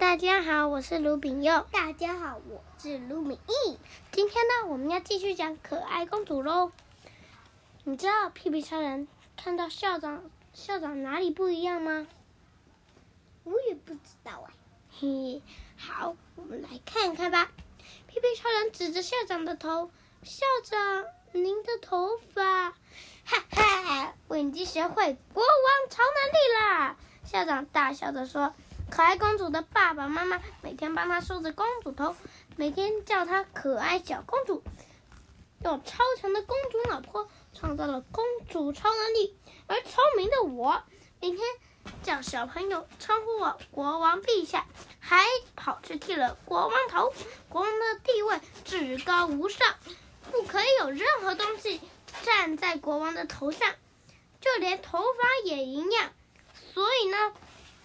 大家好，我是卢炳佑。大家好，我是卢敏义。今天呢，我们要继续讲可爱公主喽。你知道屁屁超人看到校长校长哪里不一样吗？我也不知道哎。嘿，好，我们来看看吧。屁屁超人指着校长的头，校长，您的头发，哈哈，我已经学会国王超能力啦！校长大笑着说。可爱公主的爸爸妈妈每天帮她梳着公主头，每天叫她可爱小公主。有超强的公主老婆创造了公主超能力，而聪明的我每天叫小朋友称呼我国王陛下，还跑去剃了国王头。国王的地位至高无上，不可以有任何东西站在国王的头上，就连头发也一样。所以呢，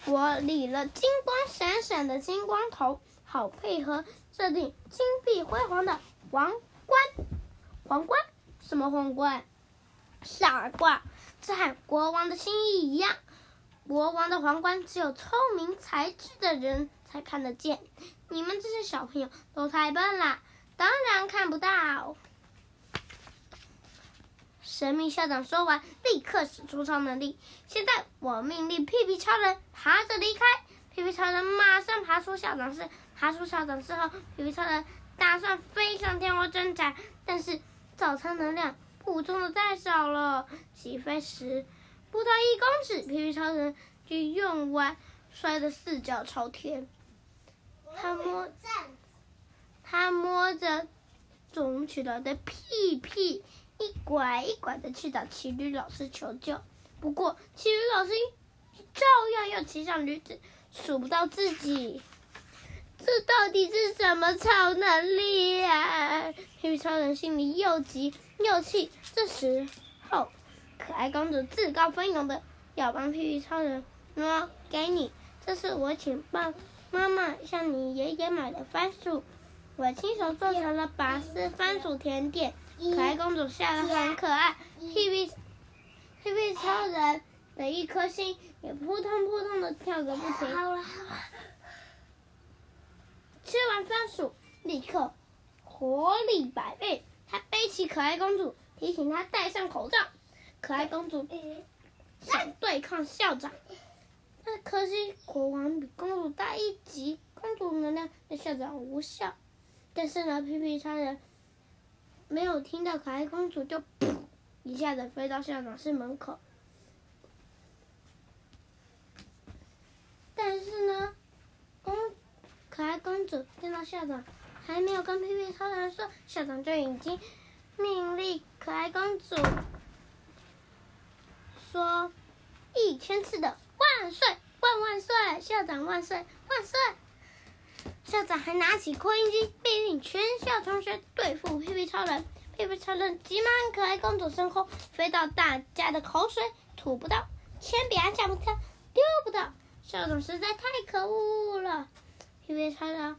我理了金光闪闪的金光头，好配合这顶金碧辉煌的皇冠。皇冠？什么皇冠？傻瓜！这和国王的心意一样。国王的皇冠只有聪明才智的人才看得见，你们这些小朋友都太笨了，当然看不到。神秘校长说完，立刻使出超能力。现在我命令屁屁超人爬着离开。屁屁超人马上爬出校长室。爬出校长室后，屁屁超人打算飞上天空挣扎，但是早餐能量补充的太少了。起飞时不到一公尺，屁屁超人就用完，摔得四脚朝天。他摸，他摸着肿起来的屁屁。一拐一拐的去找骑驴老师求救，不过骑驴老师照样又骑上驴子，数不到自己。这到底是什么超能力呀？屁屁超人心里又急又气。这时候，可爱公主自告奋勇的要帮屁屁超人喏：“给你，这是我请爸妈妈向你爷爷买的番薯，我亲手做成了拔丝番薯甜点。”可爱公主笑得很可爱，屁屁屁屁超人的一颗心也扑通扑通的跳个不停。吃完番薯，立刻活力百倍。他背起可爱公主，提醒她戴上口罩。可爱公主想对抗校长，那可惜国王比公主大一级，公主能量对校长无效。但是呢，屁屁超人。没有听到可爱公主，就噗一下子飞到校长室门口。但是呢，公可爱公主见到校长，还没有跟屁屁超人说，校长就已经命令可爱公主说一千次的万岁万万岁，校长万岁万岁。校长还拿起扩音机，命令全校同学对付屁屁超人。屁屁超人急忙可爱公主升空，飞到大家的口水吐不到，铅笔还抢不到，丢不到。校长实在太可恶了。屁屁超人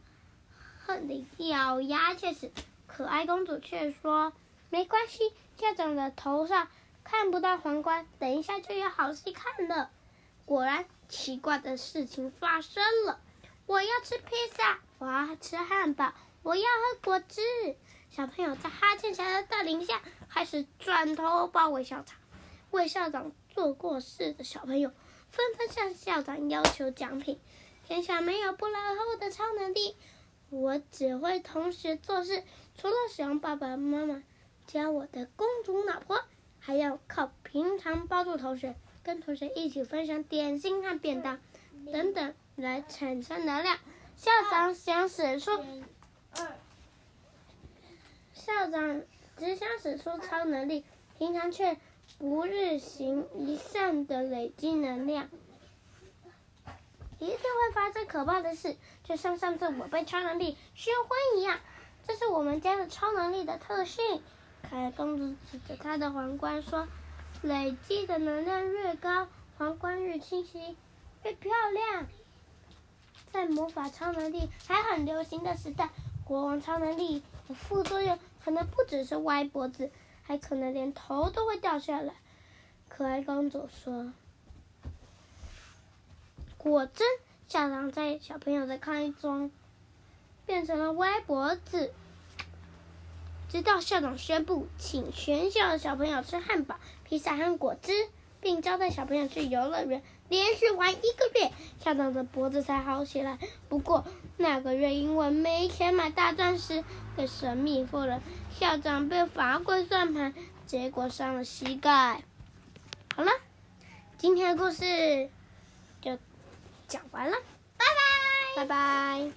恨得咬牙切齿，可爱公主却说：“没关系，校长的头上看不到皇冠，等一下就有好戏看了。”果然，奇怪的事情发生了。我要吃披萨，我要吃汉堡，我要喝果汁。小朋友在哈欠侠的带领下，开始转头包围校长。为校长做过事的小朋友，纷纷向校长要求奖品。天下没有不落后的超能力，我只会同时做事。除了使用爸爸妈妈教我的公主老婆，还要靠平常帮助同学，跟同学一起分享点心和便当等等。来产生能量。校长想使出，校长只想使出超能力，平常却不日行一善的累积能量，一定会发生可怕的事，就像上次我被超能力熏昏一样。这是我们家的超能力的特性。可爱公主指着她的皇冠说：“累积的能量越高，皇冠越清晰，越漂亮。”在魔法超能力还很流行的时代，国王超能力的副作用可能不只是歪脖子，还可能连头都会掉下来。可爱公主说：“果真校长在小朋友的抗议中变成了歪脖子，直到校长宣布请全校的小朋友吃汉堡、披萨和果汁，并交代小朋友去游乐园连续玩一个月，校长的脖子才好起来。不过那个月因为没钱买大钻石给神秘妇人，校长被罚跪算盘，结果伤了膝盖。好了，今天的故事就讲完了，拜拜，拜拜。